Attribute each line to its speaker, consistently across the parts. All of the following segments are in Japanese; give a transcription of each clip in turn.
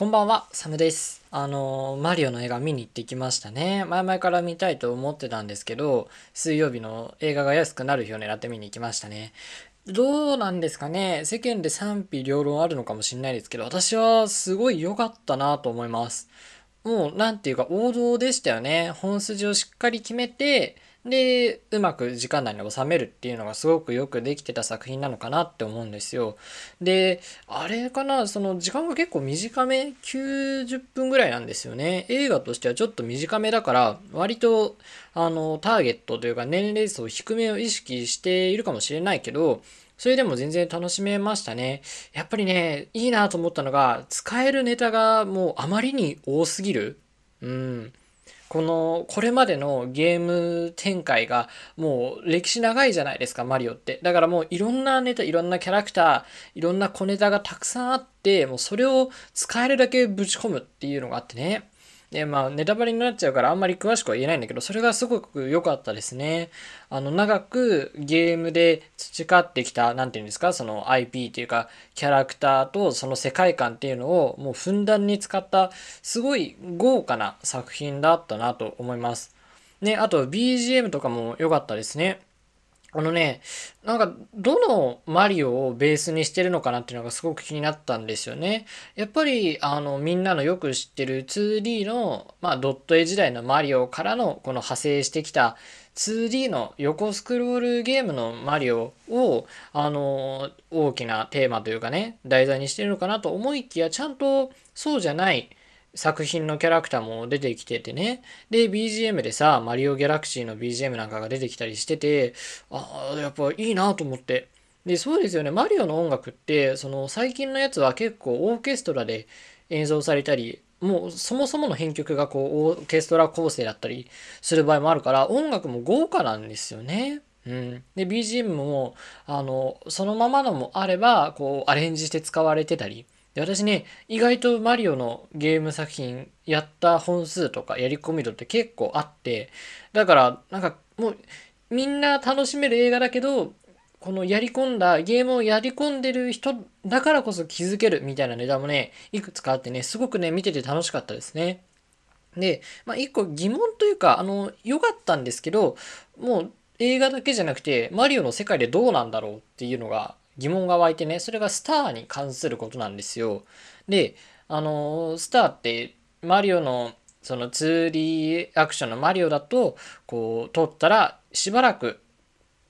Speaker 1: こんばんは、サムです。あの、マリオの映画見に行ってきましたね。前々から見たいと思ってたんですけど、水曜日の映画が安くなる日を狙って見に行きましたね。どうなんですかね世間で賛否両論あるのかもしれないですけど、私はすごい良かったなと思います。もう、なんていうか王道でしたよね。本筋をしっかり決めて、で、うまく時間内に収めるっていうのがすごくよくできてた作品なのかなって思うんですよ。で、あれかな、その時間が結構短め ?90 分ぐらいなんですよね。映画としてはちょっと短めだから、割と、あの、ターゲットというか年齢層低めを意識しているかもしれないけど、それでも全然楽しめましたね。やっぱりね、いいなと思ったのが、使えるネタがもうあまりに多すぎる。うん。この、これまでのゲーム展開がもう歴史長いじゃないですか、マリオって。だからもういろんなネタ、いろんなキャラクター、いろんな小ネタがたくさんあって、もうそれを使えるだけぶち込むっていうのがあってね。で、まあ、ネタバレになっちゃうからあんまり詳しくは言えないんだけど、それがすごく良かったですね。あの、長くゲームで培ってきた、なんていうんですか、その IP っていうか、キャラクターとその世界観っていうのをもうふんだんに使った、すごい豪華な作品だったなと思います。ね、あと BGM とかも良かったですね。あのね、なんか、どのマリオをベースにしてるのかなっていうのがすごく気になったんですよね。やっぱり、あの、みんなのよく知ってる 2D の、まあ、ドット絵時代のマリオからの、この派生してきた 2D の横スクロールゲームのマリオを、あの、大きなテーマというかね、題材にしてるのかなと思いきや、ちゃんとそうじゃない、作品のキャラクターも出てきててね。で、BGM でさ、マリオギャラクシーの BGM なんかが出てきたりしてて、ああ、やっぱいいなと思って。で、そうですよね。マリオの音楽って、その最近のやつは結構オーケストラで演奏されたり、もうそもそもの編曲がこうオーケストラ構成だったりする場合もあるから、音楽も豪華なんですよね。うん。で、BGM も、あの、そのままのもあれば、こう、アレンジして使われてたり、で私ね意外とマリオのゲーム作品やった本数とかやり込み度って結構あってだからなんかもうみんな楽しめる映画だけどこのやり込んだゲームをやり込んでる人だからこそ気づけるみたいなネタもねいくつかあってねすごくね見てて楽しかったですね。で、まあ、一個疑問というかあの良かったんですけどもう映画だけじゃなくてマリオの世界でどうなんだろうっていうのが疑問が湧いてね、それがスターに関することなんですよ。で、あの、スターって、マリオの、その 2D アクションのマリオだと、こう、撮ったら、しばらく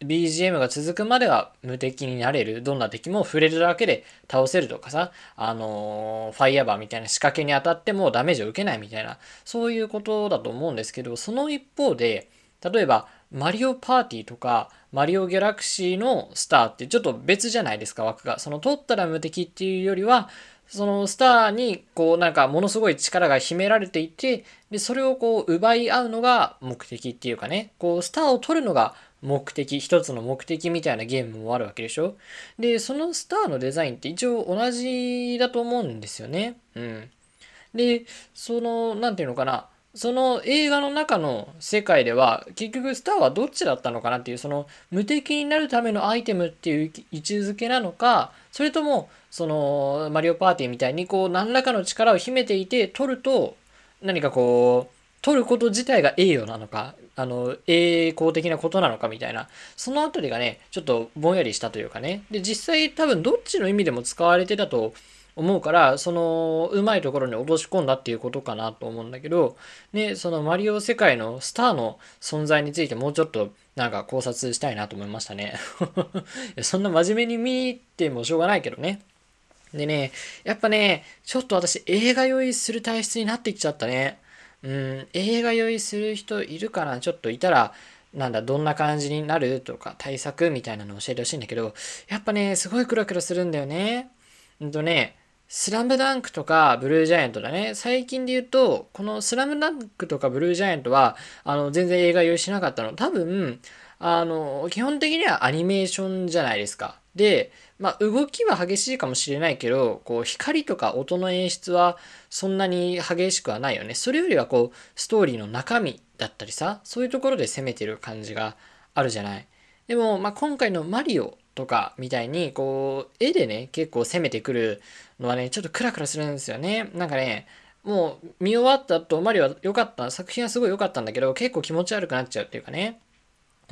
Speaker 1: BGM が続くまでは無敵になれる。どんな敵も触れるだけで倒せるとかさ、あのー、ファイヤーバーみたいな仕掛けに当たってもダメージを受けないみたいな、そういうことだと思うんですけど、その一方で、例えば、マリオパーティーとか、マリオギャラクシーのスターってちょっと別じゃないですか、枠が。その取ったら無敵っていうよりは、そのスターにこうなんかものすごい力が秘められていて、で、それをこう奪い合うのが目的っていうかね、こうスターを取るのが目的、一つの目的みたいなゲームもあるわけでしょで、そのスターのデザインって一応同じだと思うんですよね。うん。で、その、なんていうのかな、その映画の中の世界では結局スターはどっちだったのかなっていうその無敵になるためのアイテムっていう位置づけなのかそれともそのマリオパーティーみたいにこう何らかの力を秘めていて取ると何かこう取ること自体が栄誉なのかあの栄光的なことなのかみたいなそのあたりがねちょっとぼんやりしたというかね。で実際多分どっちの意味でも使われてたと思うから、その、うまいところに落とし込んだっていうことかなと思うんだけど、ね、そのマリオ世界のスターの存在についてもうちょっとなんか考察したいなと思いましたね。そんな真面目に見てもしょうがないけどね。でね、やっぱね、ちょっと私映画酔いする体質になってきちゃったね。うん、映画酔いする人いるかな？ちょっといたら、なんだ、どんな感じになるとか対策みたいなの教えてほしいんだけど、やっぱね、すごいクラクラするんだよね。うんとね、スラムダンクとかブルージャイアントだね。最近で言うと、このスラムダンクとかブルージャイアントは、あの、全然映画用意しなかったの。多分、あの、基本的にはアニメーションじゃないですか。で、まあ、動きは激しいかもしれないけど、こう、光とか音の演出はそんなに激しくはないよね。それよりはこう、ストーリーの中身だったりさ、そういうところで攻めてる感じがあるじゃない。でも、まあ、今回のマリオとかみたいにこう絵でね結構攻めてくるのはねちょっとクラクラするんですよねなんかねもう見終わった後マリオは良かった作品はすごい良かったんだけど結構気持ち悪くなっちゃうっていうかね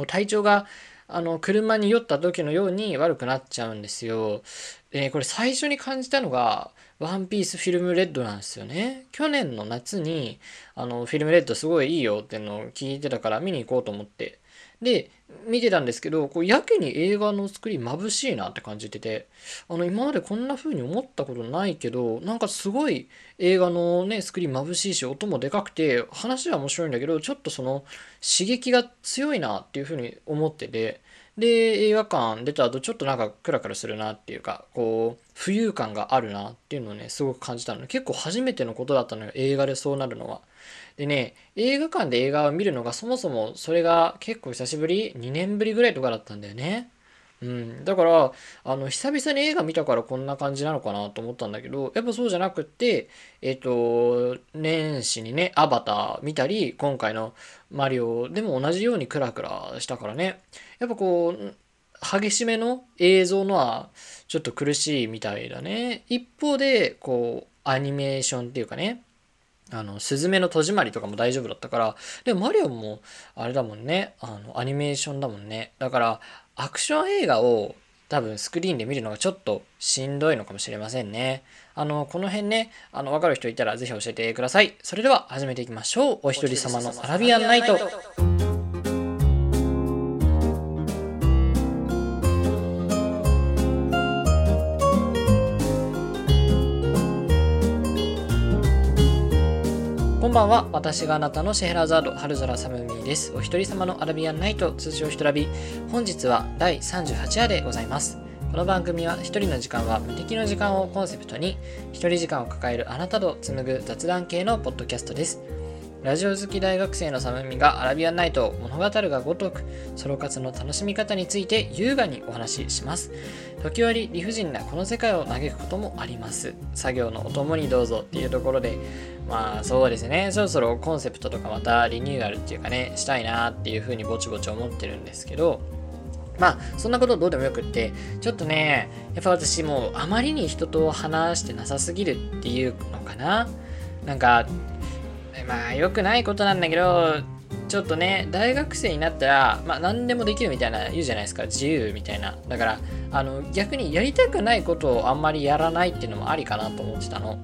Speaker 1: 体調があの車に酔った時のように悪くなっちゃうんですよ。で、これ最初に感じたのがワンピースフィルムレッドなんですよね。去年の夏にあのフィルムレッドすごいいいよっていうのを聞いてたから見に行こうと思ってで、見てたんですけど、こうやけに映画の作り眩しいなって感じてて、あの、今までこんな風に思ったことないけど、なんかすごい映画のね、作り眩しいし、音もでかくて、話は面白いんだけど、ちょっとその刺激が強いなっていう風に思ってて、で、映画館出た後、ちょっとなんかクラクラするなっていうか、こう、浮遊感があるなっていうのをね、すごく感じたので、結構初めてのことだったのよ、映画でそうなるのは。でね、映画館で映画を見るのがそもそもそれが結構久しぶり ?2 年ぶりぐらいとかだったんだよね。うん。だから、あの、久々に映画見たからこんな感じなのかなと思ったんだけど、やっぱそうじゃなくって、えっ、と、年始にね、アバター見たり、今回のマリオでも同じようにクラクラしたからね。やっぱこう、激しめの映像のはちょっと苦しいみたいだね。一方で、こう、アニメーションっていうかね、あの、スズメの戸締まりとかも大丈夫だったから、でもマリオも、あれだもんね、あの、アニメーションだもんね。だから、アクション映画を多分スクリーンで見るのがちょっとしんどいのかもしれませんね。あの、この辺ね、あの、わかる人いたらぜひ教えてください。それでは始めていきましょう。お一人様のアラビアンナイト。ばんは。私があなたのシェヘラザード、春空サムミーです。お一人様のアラビアンナイト、通称ひとらび。本日は第38話でございます。この番組は一人の時間は無敵の時間をコンセプトに、一人時間を抱えるあなたと紡ぐ雑談系のポッドキャストです。ラジオ好き大学生のサムミがアラビアンナイトを物語るがごとく、ソロ活の楽しみ方について優雅にお話しします。時折理不尽なこの世界を嘆くこともあります。作業のお供にどうぞっていうところで、まあそうですね、そろそろコンセプトとかまたリニューアルっていうかね、したいなっていうふうにぼちぼち思ってるんですけど、まあそんなことどうでもよくって、ちょっとね、やっぱ私もうあまりに人と話してなさすぎるっていうのかな。なんかまあ良くないことなんだけどちょっとね大学生になったらまあ何でもできるみたいな言うじゃないですか。自由みたいな。だからあの逆にやりたくないことをあんまりやらないっていうのもありかなと思ってたの。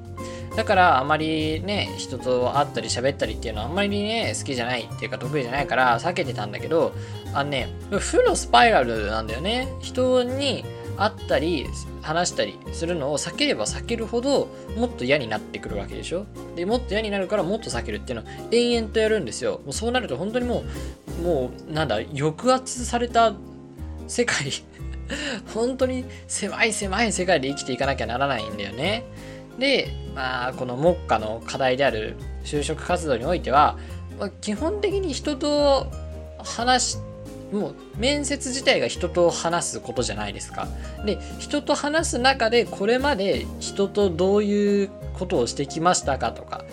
Speaker 1: だからあまりね人と会ったり喋ったりっていうのはあんまりね好きじゃないっていうか得意じゃないから避けてたんだけどあのね負のスパイラルなんだよね。人に会ったり話したりするのを避ければ避けるほどもっと嫌になってくるわけでしょ？でもっと嫌になるからもっと避けるっていうのを延々とやるんですよ。もうそうなると本当にもうもうなんだ抑圧された世界。本当に狭い狭い世界で生きていかなきゃならないんだよね。でまあこの目下の課題である就職活動においては、まあ、基本的に人と話してもう面接自体が人と話すことじゃないですか。で人と話す中でこれまで人とどういうことをしてきましたかとか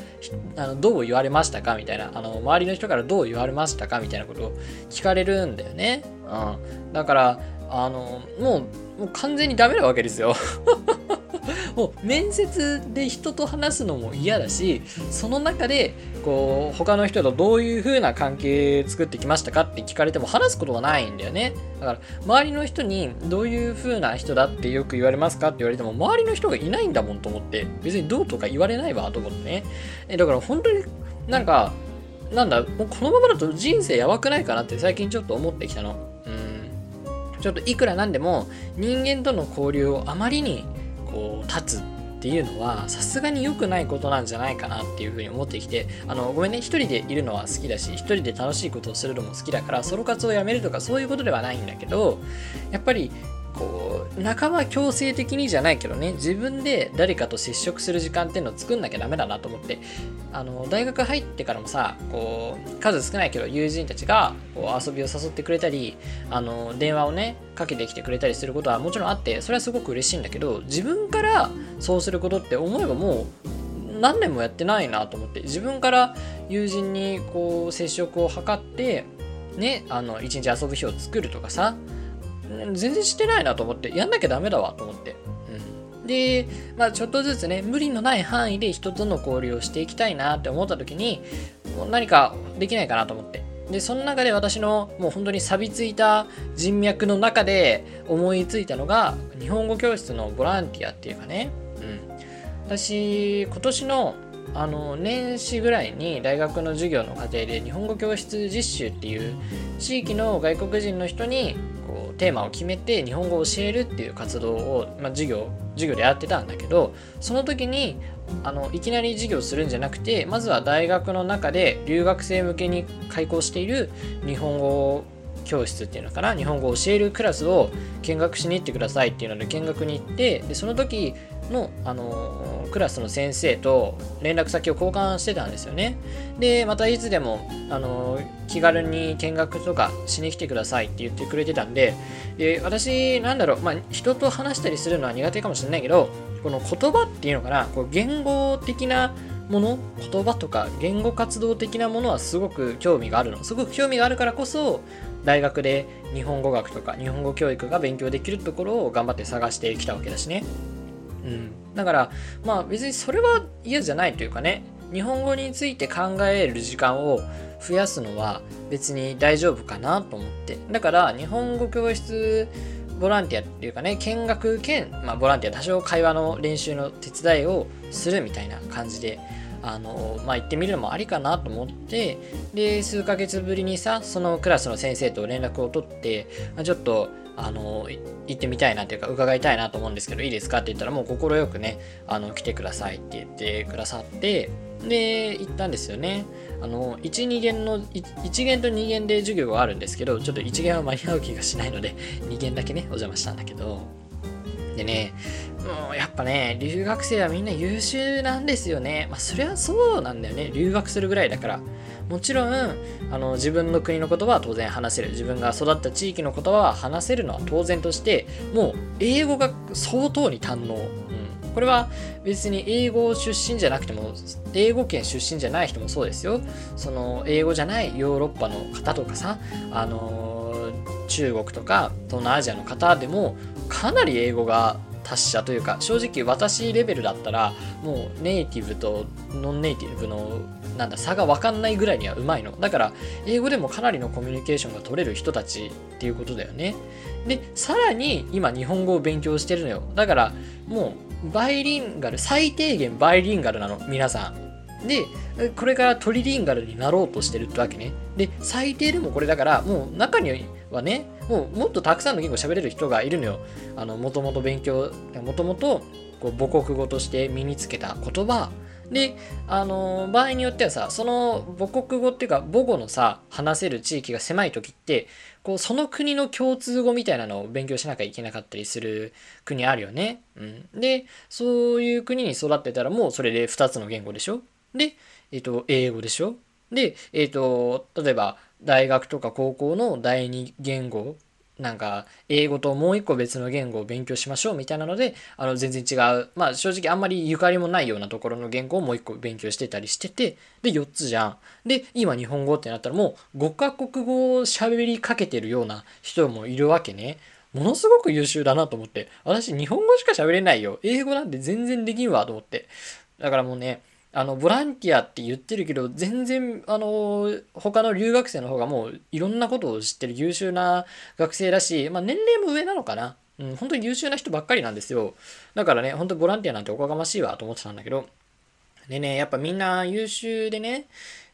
Speaker 1: あのどう言われましたかみたいなあの周りの人からどう言われましたかみたいなことを聞かれるんだよね。うん、だからあのもうもう完全にダメなわけですよ。もう面接で人と話すのも嫌だしその中でこう他の人とどういう風な関係作ってきましたかって聞かれても話すことがないんだよね。だから周りの人にどういう風な人だってよく言われますかって言われても周りの人がいないんだもんと思って別にどうとか言われないわと思ってね。えだから本当になんかなんだもうこのままだと人生やばくないかなって最近ちょっと思ってきたの。うん。ちょっといくらなんでも人間との交流をあまりにこう立つっていうのはさすがに良くないことなんじゃないかなっていうふうに思ってきてあのごめんね一人でいるのは好きだし一人で楽しいことをするのも好きだからソロ活をやめるとかそういうことではないんだけどやっぱりこう半ば強制的にじゃないけどね自分で誰かと接触する時間っていうのを作んなきゃダメだなと思って。あの大学入ってからもさこう数少ないけど友人たちがこう遊びを誘ってくれたりあの電話をねかけてきてくれたりすることはもちろんあってそれはすごく嬉しいんだけど自分からそうすることって思えばもう何年もやってないなと思って。自分から友人にこう接触を図ってねあの一日遊ぶ日を作るとかさ全然してないなと思って、やんなきゃダメだわと思って。うん、で、まあちょっとずつね、無理のない範囲で人との交流をしていきたいなって思った時に、何かできないかなと思って。で、その中で私のもう本当に錆びついた人脈の中で思いついたのが、日本語教室のボランティアっていうかね、うん。私、今年のあの年始ぐらいに大学の授業の過程で日本語教室実習っていう地域の外国人の人にこうテーマを決めて日本語を教えるっていう活動を、まあ、授業授業でやってたんだけどその時にあのいきなり授業するんじゃなくてまずは大学の中で留学生向けに開講している日本語教室っていうのかな？日本語を教えるクラスを見学しに行ってくださいっていうので見学に行ってでその時の、あのクラスの先生と連絡先を交換してたんですよね。で、またいつでも、あの気軽に見学とかしに来てくださいって言ってくれてたんで、で私、なんだろう、まあ、人と話したりするのは苦手かもしれないけど、この言葉っていうのかな、こう言語的なもの？言葉とか言語活動的なものはすごく興味があるの。すごく興味があるからこそ大学で日本語学とか日本語教育が勉強できるところを頑張って探してきたわけだしね。うん、だからまあ別にそれは嫌じゃないというかね。日本語について考える時間を増やすのは別に大丈夫かなと思って。だから日本語教室ボランティアっていうかね見学兼、まあ、ボランティア多少会話の練習の手伝いをするみたいな感じであのまあ行ってみるのもありかなと思ってで数ヶ月ぶりにさそのクラスの先生と連絡を取ってちょっとあの行ってみたいなというか伺いたいなと思うんですけどいいですかって言ったらもう快くねあの来てくださいって言ってくださってで行ったんですよね。あの12限の1限と2限で授業があるんですけどちょっと1限は間に合う気がしないので2限だけねお邪魔したんだけど。でねもうやっぱね留学生はみんな優秀なんですよね。まあそりゃそうなんだよね。留学するぐらいだから。もちろんあの自分の国の言葉は当然話せる。自分が育った地域の言葉は話せるのは当然としてもう英語が相当に堪能、うん、これは別に英語出身じゃなくても英語圏出身じゃない人もそうですよ。その英語じゃないヨーロッパの方とかさあの中国とか東南アジアの方でもかなり英語が達者というか正直私レベルだったらもうネイティブとノンネイティブのなんだ差が分かんないぐらいにはうまいの。だから英語でもかなりのコミュニケーションが取れる人たちっていうことだよね。でさらに今日本語を勉強してるのよ。だからもうバイリンガル最低限バイリンガルなの。皆さん。で、これからトリリンガルになろうとしてるってわけね。で、最低でもこれだから、もう中にはね、もうもっとたくさんの言語喋れる人がいるのよ。あの、もともと勉強、もともと母国語として身につけた言葉で、あの、場合によってはさ、その母国語っていうか母語のさ、話せる地域が狭い時って、こう、その国の共通語みたいなのを勉強しなきゃいけなかったりする国あるよね。うん。で、そういう国に育ってたらもうそれで2つの言語でしょで、えっ、ー、と、英語でしょで、えっ、ー、と、例えば、大学とか高校の第二言語なんか英語ともう一個別の言語を勉強しましょうみたいなのであの全然違う。まあ正直あんまりゆかりもないようなところの言語をもう一個勉強してたりしててで4つじゃん。で今日本語ってなったらもう5カ国語を喋りかけてるような人もいるわけね。ものすごく優秀だなと思って。私日本語しか喋れないよ。英語なんて全然できんわと思って。だからもうねあの、ボランティアって言ってるけど、全然、あの、他の留学生の方がもういろんなことを知ってる優秀な学生だし、まあ年齢も上なのかな。うん、本当に優秀な人ばっかりなんですよ。だからね、本当ボランティアなんておこがましいわと思ってたんだけど。でね、やっぱみんな優秀でね、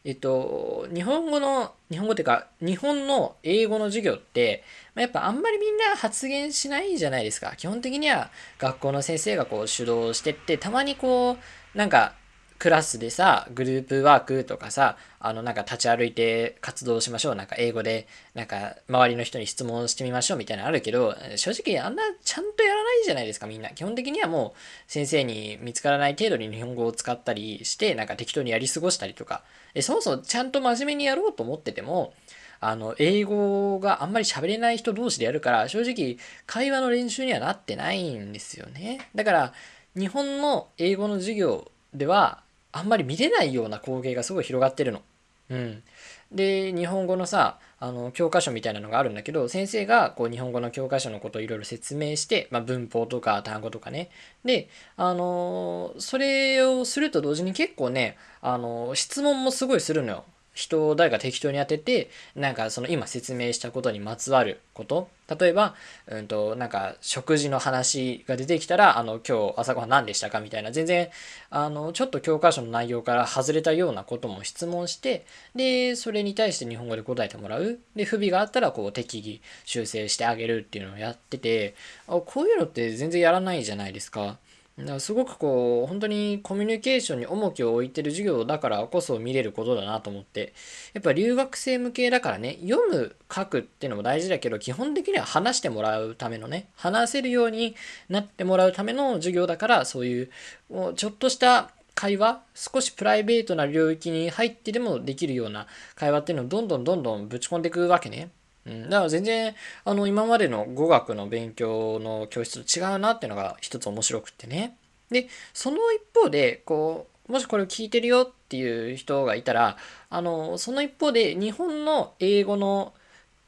Speaker 1: えっと、日本語の、日本語っていうか、日本の英語の授業って、ま、やっぱあんまりみんな発言しないじゃないですか。基本的には学校の先生がこう主導してって、たまにこう、なんかクラスでさ、グループワークとかさ、あの、なんか立ち歩いて活動しましょう。なんか英語で、なんか周りの人に質問してみましょうみたいなのあるけど、正直あんなちゃんとやらないじゃないですか、みんな。基本的にはもう先生に見つからない程度に日本語を使ったりして、なんか適当にやり過ごしたりとか、えそもそもちゃんと真面目にやろうと思ってても、あの、英語があんまり喋れない人同士でやるから、正直会話の練習にはなってないんですよね。だから、日本の英語の授業では、あんまり見れないような光景がすごい広がってるの。うん。で、日本語のさ、あの、教科書みたいなのがあるんだけど、先生がこう日本語の教科書のことをいろいろ説明して、まあ、文法とか単語とかね。で、あのそれをすると同時に結構ね、あの質問もすごいするのよ。人を誰か適当に当てて、なんかその今説明したことにまつわること。例えば、うんと、なんか食事の話が出てきたら、あの、今日朝ごはん何でしたかみたいな、全然、あの、ちょっと教科書の内容から外れたようなことも質問して、で、それに対して日本語で答えてもらう。で、不備があったら、こう、適宜修正してあげるっていうのをやってて、あこういうのって全然やらないじゃないですか。だからすごくこう本当にコミュニケーションに重きを置いてる授業だからこそ見れることだなと思ってやっぱ留学生向けだからね読む書くっていうのも大事だけど基本的には話してもらうためのね話せるようになってもらうための授業だからそういうもうちょっとした会話少しプライベートな領域に入ってでもできるような会話っていうのをどんどんどんどんぶち込んでいくわけね。うん、だから全然あの今までの語学の勉強の教室と違うなっていうのが一つ面白くってね。で、その一方で、こう、もしこれを聞いてるよっていう人がいたら、あの、その一方で日本の英語の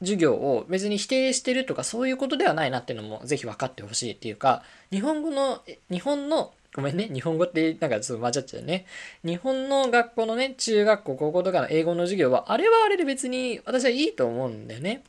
Speaker 1: 授業を別に否定してるとかそういうことではないなっていうのもぜひ分かってほしいっていうか、日本語の、日本のごめんね。日本語ってなんかちょっと混ざっちゃうね。日本の学校のね、中学校、高校とかの英語の授業は、あれはあれで別に私はいいと思うんだよね。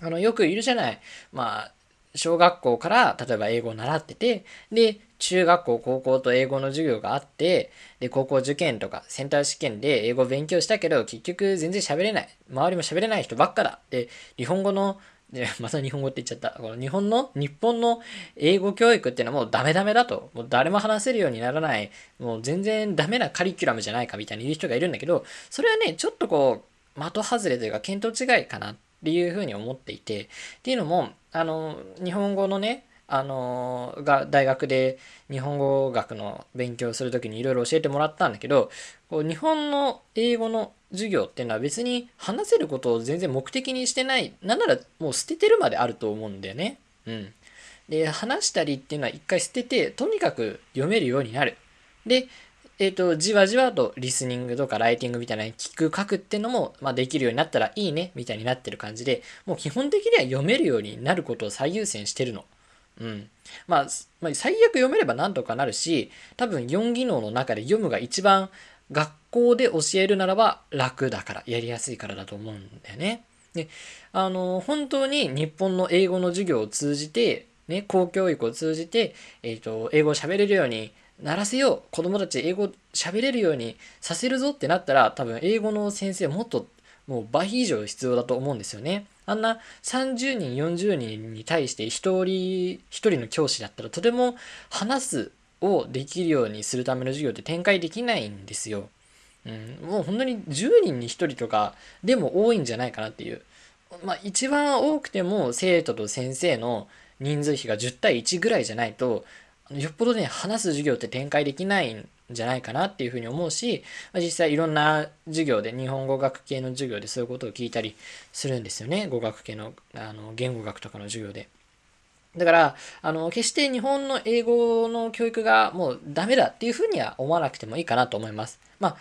Speaker 1: あの、よくいるじゃない。まあ、小学校から例えば英語を習ってて、で、中学校、高校と英語の授業があって、で、高校受験とかセンター試験で英語を勉強したけど、結局全然喋れない。周りも喋れない人ばっかだ。で、日本語ので、また日本語って言っちゃった。この日本の、日本の英語教育っていうのはもうダメダメだと。もう誰も話せるようにならない、もう全然ダメなカリキュラムじゃないかみたいに言う人がいるんだけど、それはね、ちょっとこう、的外れというか見当違いかなっていうふうに思っていて、っていうのも、あの、日本語のね、あのが大学で日本語学の勉強する時にいろいろ教えてもらったんだけどこう日本の英語の授業っていうのは別に話せることを全然目的にしてないなんならもう捨ててるまであると思うんだよね。うん、で話したりっていうのは一回捨ててとにかく読めるようになる。でえっ、ー、と、じわじわとリスニングとかライティングみたいな聞く書くってのも、まあ、できるようになったらいいね、みたいになってる感じで、もう基本的には読めるようになることを最優先してるの。うん。まあ、まあ、最悪読めればなんとかなるし、多分4技能の中で読むが一番学校で教えるならば楽だから、やりやすいからだと思うんだよね。で、あの、本当に日本の英語の授業を通じて、ね、公教育を通じて、えっ、ー、と、英語を喋れるようにならせよう。子供たち英語喋れるようにさせるぞってなったら、多分英語の先生もっともう倍以上必要だと思うんですよね。あんな30人、40人に対して1人、1人の教師だったらとても話すをできるようにするための授業って展開できないんですよ。うん、もう本当に10人に1人とかでも多いんじゃないかなっていう。まあ一番多くても生徒と先生の人数比が10対1ぐらいじゃないと、よっぽどね、話す授業って展開できないんじゃないかなっていうふうに思うし、まあ、実際いろんな授業で、日本語学系の授業でそういうことを聞いたりするんですよね。語学系のあの言語学とかの授業で。だから、あの、決して日本の英語の教育がもうダメだっていうふうには思わなくてもいいかなと思います。まあ、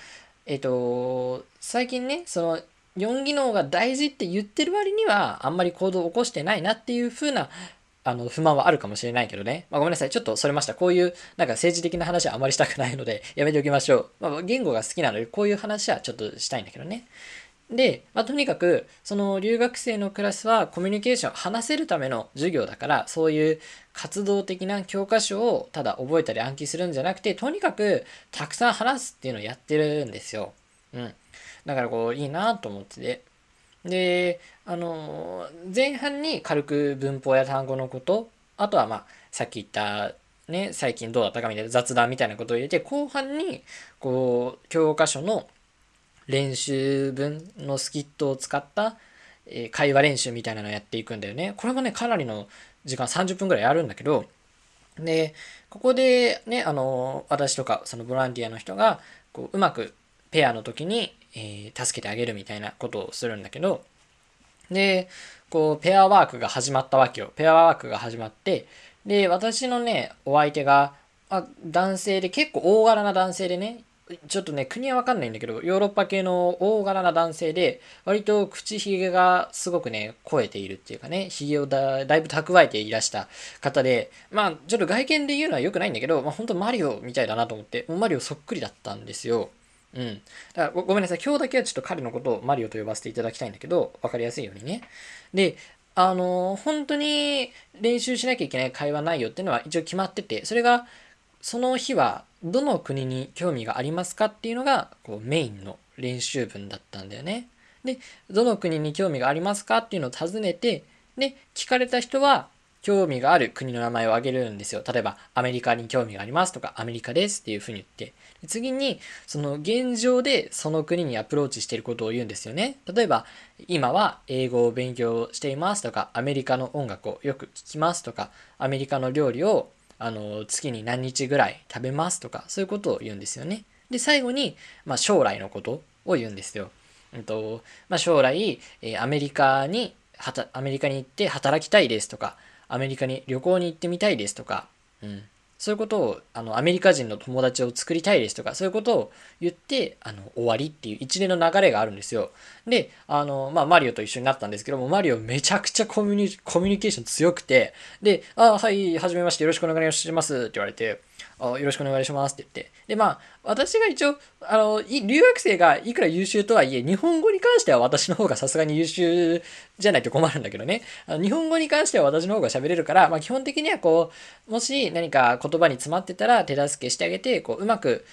Speaker 1: えっ、ー、と、最近ね、その、4技能が大事って言ってる割には、あんまり行動を起こしてないなっていうふうなあの、不満はあるかもしれないけどね。まあ、ごめんなさい。ちょっとそれました。こういう、なんか政治的な話はあまりしたくないので、やめておきましょう。まあ、言語が好きなので、こういう話はちょっとしたいんだけどね。で、まあ、とにかく、その留学生のクラスはコミュニケーション、話せるための授業だから、そういう活動的な教科書をただ覚えたり暗記するんじゃなくて、とにかくたくさん話すっていうのをやってるんですよ。うん。だからこう、いいなと思ってて。で、あの、前半に軽く文法や単語のこと、あとはまあ、さっき言った、ね、最近どうだったかみたいな雑談みたいなことを入れて、後半に、こう、教科書の練習文のスキットを使った、え、会話練習みたいなのをやっていくんだよね。これもね、かなりの時間、30分ぐらいあるんだけど、で、ここでね、あの、私とか、そのボランティアの人が、こう、うまくペアの時に、えー、助けてあげるみたいなことをするんだけど、で、こう、ペアワークが始まったわけよ。ペアワークが始まって、で、私のね、お相手が、あ男性で結構大柄な男性でね、ちょっとね、国はわかんないんだけど、ヨーロッパ系の大柄な男性で、割と口ひげがすごくね、肥えているっていうかね、ひげをだだいぶ蓄えていらした方で、まあ、ちょっと外見で言うのは良くないんだけど、まあ、本当マリオみたいだなと思って、もうマリオそっくりだったんですよ。うん。だごごめんなさい。今日だけはちょっと彼のことをマリオと呼ばせていただきたいんだけど、わかりやすいようにね。で、あの本当に練習しなきゃいけない会話内容っていうのは一応決まってて、それが、その日はどの国に興味がありますかっていうのがこうメインの練習文だったんだよね。で、どの国に興味がありますかっていうのを尋ねて、で、聞かれた人は興味がある国の名前を挙げるんですよ。例えば、アメリカに興味がありますとか、アメリカですっていうふうに言って、次に、その現状でその国にアプローチしていることを言うんですよね。例えば、今は英語を勉強していますとか、アメリカの音楽をよく聴きますとか、アメリカの料理をあの月に何日ぐらい食べますとか、そういうことを言うんですよね。で、最後に、まあ、将来のことを言うんですよ。うんとまあ、将来、えアメリカにアメリカに行って働きたいですとか、アメリカに旅行に行ってみたいですとか、うん、そういうことをあのアメリカ人の友達を作りたいですとかそういうことを言ってあの終わりっていう一連の流れがあるんですよ。であの、まあ、マリオと一緒になったんですけどもマリオめちゃくちゃコミュニコミュニケーション強くてで「あはいはじめましてよろしくお願いします」って言われてよろしくお願いしますって言って。で、まあ、私が一応、あの、留学生がいくら優秀とはいえ、日本語に関しては私の方がさすがに優秀じゃないと困るんだけどね。あの日本語に関しては私の方が喋れるから、まあ基本的にはこう、もし何か言葉に詰まってたら手助けしてあげて、こう、うまく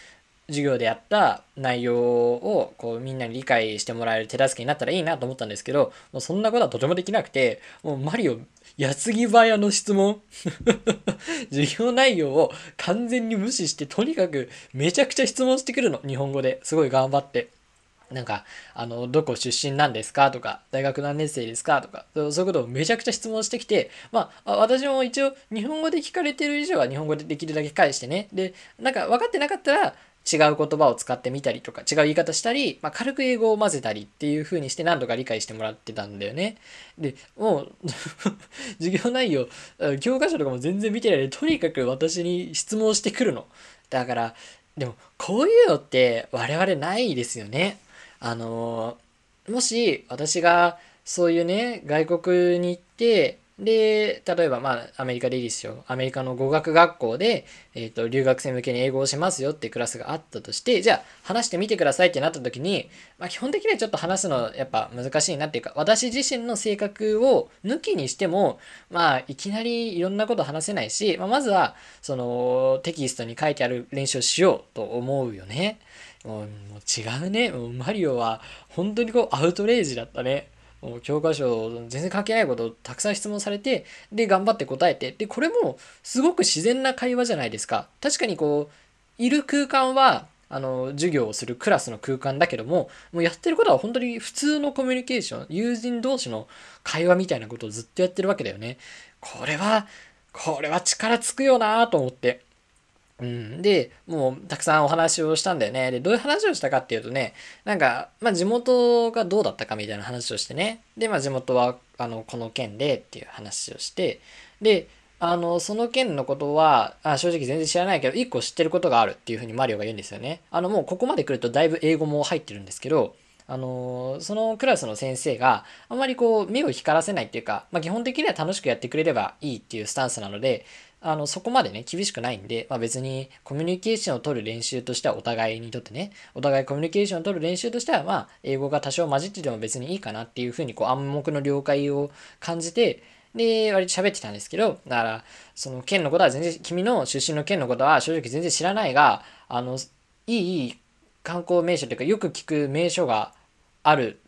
Speaker 1: 授業でやった内容をこうみんなに理解してもらえる手助けになったらいいなと思ったんですけど、もうそんなことはとてもできなくて、もうマリオ、矢継ぎ早の質問 授業内容を完全に無視して、とにかくめちゃくちゃ質問してくるの。日本語で。すごい頑張って。なんか、あの、どこ出身なんですか？とか、大学何年生ですか？とか、そういうことをめちゃくちゃ質問してきて、まあ、私も一応、日本語で聞かれてる以上は日本語でできるだけ返してね。で、なんか分かってなかったら、違う言葉を使ってみたりとか、違う言い方したり、まあ、軽く英語を混ぜたりっていう風にして何度か理解してもらってたんだよね。で、もう 授業内容、教科書とかも全然見てないで、とにかく私に質問してくるの。だから、でも、こういうのって我々ないですよね。あのもし私がそういうね、外国に行って、で、例えば、まあ、アメリカでいいですよ。アメリカの語学学校で、えっ、ー、と、留学生向けに英語をしますよってクラスがあったとして、じゃあ、話してみてくださいってなった時に、まあ、基本的にはちょっと話すの、やっぱ難しいなっていうか、私自身の性格を抜きにしても、まあ、いきなりいろんなこと話せないし、まあ、まずは、その、テキストに書いてある練習をしようと思うよね。う、もう違うね。もうマリオは、本当にこう、アウトレイジだったね。教科書全然関係ないことをたくさん質問されてで頑張って答えてでこれもすごく自然な会話じゃないですか。確かにこういる空間はあの授業をするクラスの空間だけどももうやってることは本当に普通のコミュニケーション友人同士の会話みたいなことをずっとやってるわけだよね。これはこれは力つくよなと思って。うん、で、もうたくさんお話をしたんだよね。で、どういう話をしたかっていうとね、なんか、まあ地元がどうだったかみたいな話をしてね。で、まあ地元は、あの、この県でっていう話をして、で、あの、その件のことは、あ正直全然知らないけど、一個知ってることがあるっていうふうにマリオが言うんですよね。あの、もうここまで来るとだいぶ英語も入ってるんですけど、あのそのクラスの先生があんまりこう目を光らせないっていうか、まあ、基本的には楽しくやってくれればいいっていうスタンスなのであの、そこまでね、厳しくないんで、まあ別にコミュニケーションを取る練習としてはお互いにとってね、お互いコミュニケーションを取る練習としては、まあ、英語が多少混じってても別にいいかなっていうふうに、こう暗黙の了解を感じて、で、割と喋ってたんですけど、だから、その県のことは全然、君の出身の県のことは正直全然知らないが、あの、いい、観光名所というか、よく聞く名所がある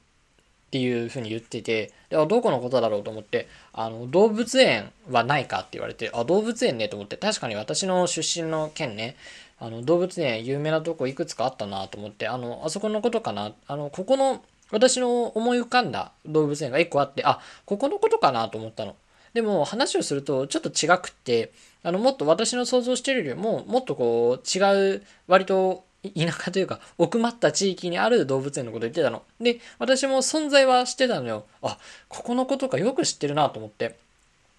Speaker 1: っていうふうに言ってて、でどこのことだろうと思って、あの、動物園はないかって言われて、あ、動物園ねと思って、確かに私の出身の県ね、あの、動物園有名なとこいくつかあったなと思って、あの、あそこのことかな、あの、ここの、私の思い浮かんだ動物園が1個あって、あ、ここのことかなと思ったの。でも話をするとちょっと違くって、あの、もっと私の想像してるよりも、もっとこう、違う、割と田舎というか奥まった地域にある動物園のこと言ってたの。で、私も存在は知ってたのよ。あ、ここのことかよく知ってるなと思って。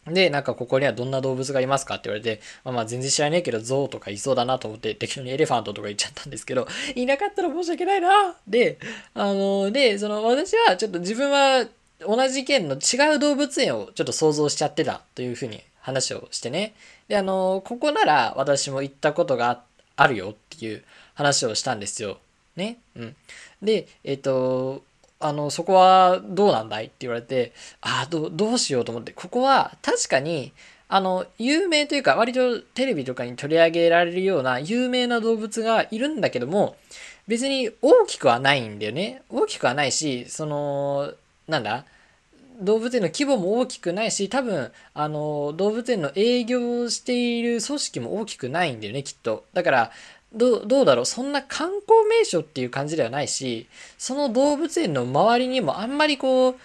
Speaker 1: で、なんかここにはどんな動物がいますかって言われて、まあまあ全然知らねえけど、ゾウとかいそうだなと思って適当にエレファントとか言っちゃったんですけど、いなかったら申し訳ないな。で、あの、で、その私はちょっと自分は同じ県の違う動物園をちょっと想像しちゃってたというふうに話をしてね。で、あの、ここなら私も行ったことがあるよっていう話をしたんですよ。ね。うん。で、えっ、と、あの、そこはどうなんだいって言われて、ああ、どどうしようと思って、ここは確かに、あの、有名というか、割とテレビとかに取り上げられるような有名な動物がいるんだけども、別に大きくはないんだよね。大きくはないし、その、なんだ動物園の規模も大きくないし、多分、あの、動物園の営業している組織も大きくないんだよね、きっと。だから、どどうだろう？そんな観光名所っていう感じではないしその動物園の周りにもあんまりこう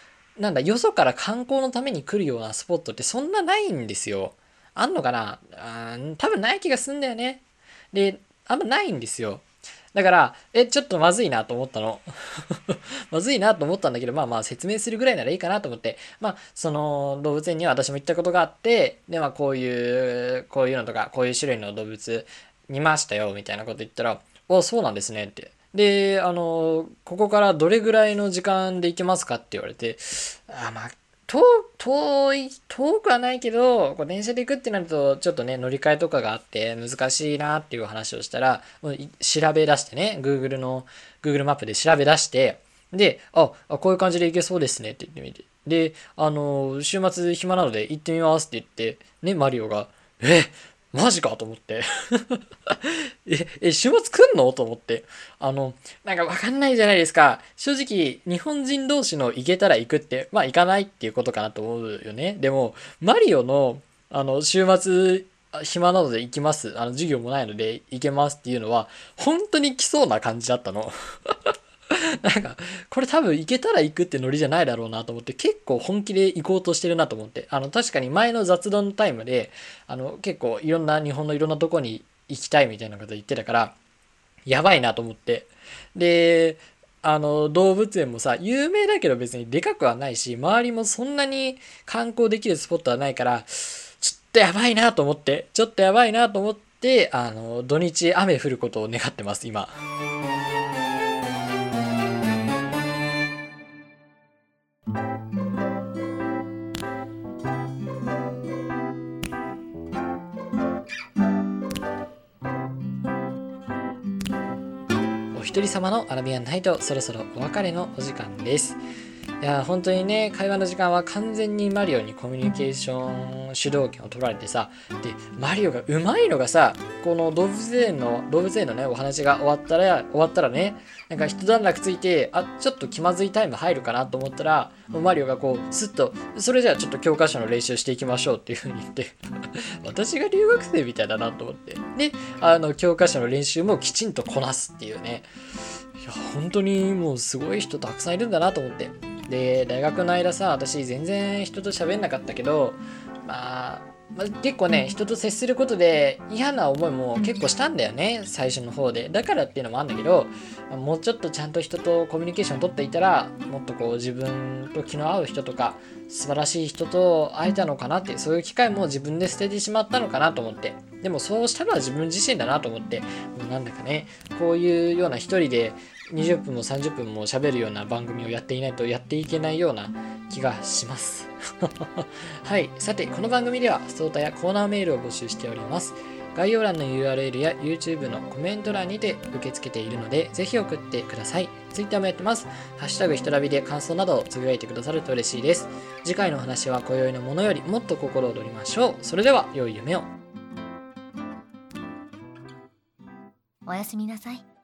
Speaker 1: なんだよそから観光のために来るようなスポットってそんなないんですよ。あんのかな？あ多分ない気がすんだよね。であんまないんですよ。だから、え、ちょっとまずいなと思ったの。まずいなと思ったんだけど、まあまあ説明するぐらいならいいかなと思って、まあ、その動物園には私も行ったことがあって、で、まあこういう、こういうのとか、こういう種類の動物見ましたよ、みたいなこと言ったら、あ、そうなんですねって。で、あの、ここからどれぐらいの時間で行けますかって言われて、あ、まあ、遠、遠い、遠くはないけど、こう電車で行くってなると、ちょっとね、乗り換えとかがあって難しいなっていう話をしたら、調べ出してね、Google の、Google マップで調べ出して、で、あ、こういう感じで行けそうですねって言ってみて。で、あの、週末暇なので行ってみますって言って、ね、マリオが、え、マジかと思って え、え、週末来んの？と思って。あの、なんかわかんないじゃないですか。正直、日本人同士の行けたら行くって、まあ行かないっていうことかなと思うよね。でも、マリオの、あの、週末、暇なので行きます。あの、授業もないので行けますっていうのは、本当に来そうな感じだったの。なんか、これ多分行けたら行くってノリじゃないだろうなと思って、結構本気で行こうとしてるなと思って、あの、確かに前の雑談タイムで、あの、結構いろんな、日本のいろんなとこに行きたいみたいなこと言ってたから、やばいなと思って。で、あの、動物園もさ、有名だけど別にでかくはないし、周りもそんなに観光できるスポットはないから、ちょっとやばいなと思って、ちょっとやばいなと思って、あの、土日雨降ることを願ってます、今。人様のアラビアンナイトそろそろお別れのお時間です。いや本当にね会話の時間は完全にマリオにコミュニケーション主導権を取られてさでマリオがうまいのがさこの動物園の動物園のねお話が終わったら終わったらねなんか一段落ついてあちょっと気まずいタイム入るかなと思ったらもうマリオがこうスッとそれじゃあちょっと教科書の練習していきましょうっていう風に言って 私が留学生みたいだなと思って。であの教科書の練習もきちんとこなすっていうね。いや本当にもうすごい人たくさんいるんだなと思って。で大学の間さ私全然人と喋んなかったけどまあまあ、結構ね人と接することで嫌な思いも結構したんだよね最初の方で。だからっていうのもあるんだけどもうちょっとちゃんと人とコミュニケーションを取っていたらもっとこう自分と気の合う人とか素晴らしい人と会えたのかなってそういう機会も自分で捨ててしまったのかなと思って。でもそうしたのは自分自身だなと思って。もうなんだかねこういうような一人で20分も30分も喋るような番組をやっていないとやっていけないような気がします はい。さて、この番組では、ストータやコーナーメールを募集しております。概要欄の URL や YouTube のコメント欄にて受け付けているので、ぜひ送ってください。Twitter もやってます。ハッシュタグひとらびで感想などをつぶやいてくださると嬉しいです。次回の話は今宵のものよりもっと心躍りましょう。それでは、良い夢を。
Speaker 2: おやすみなさい。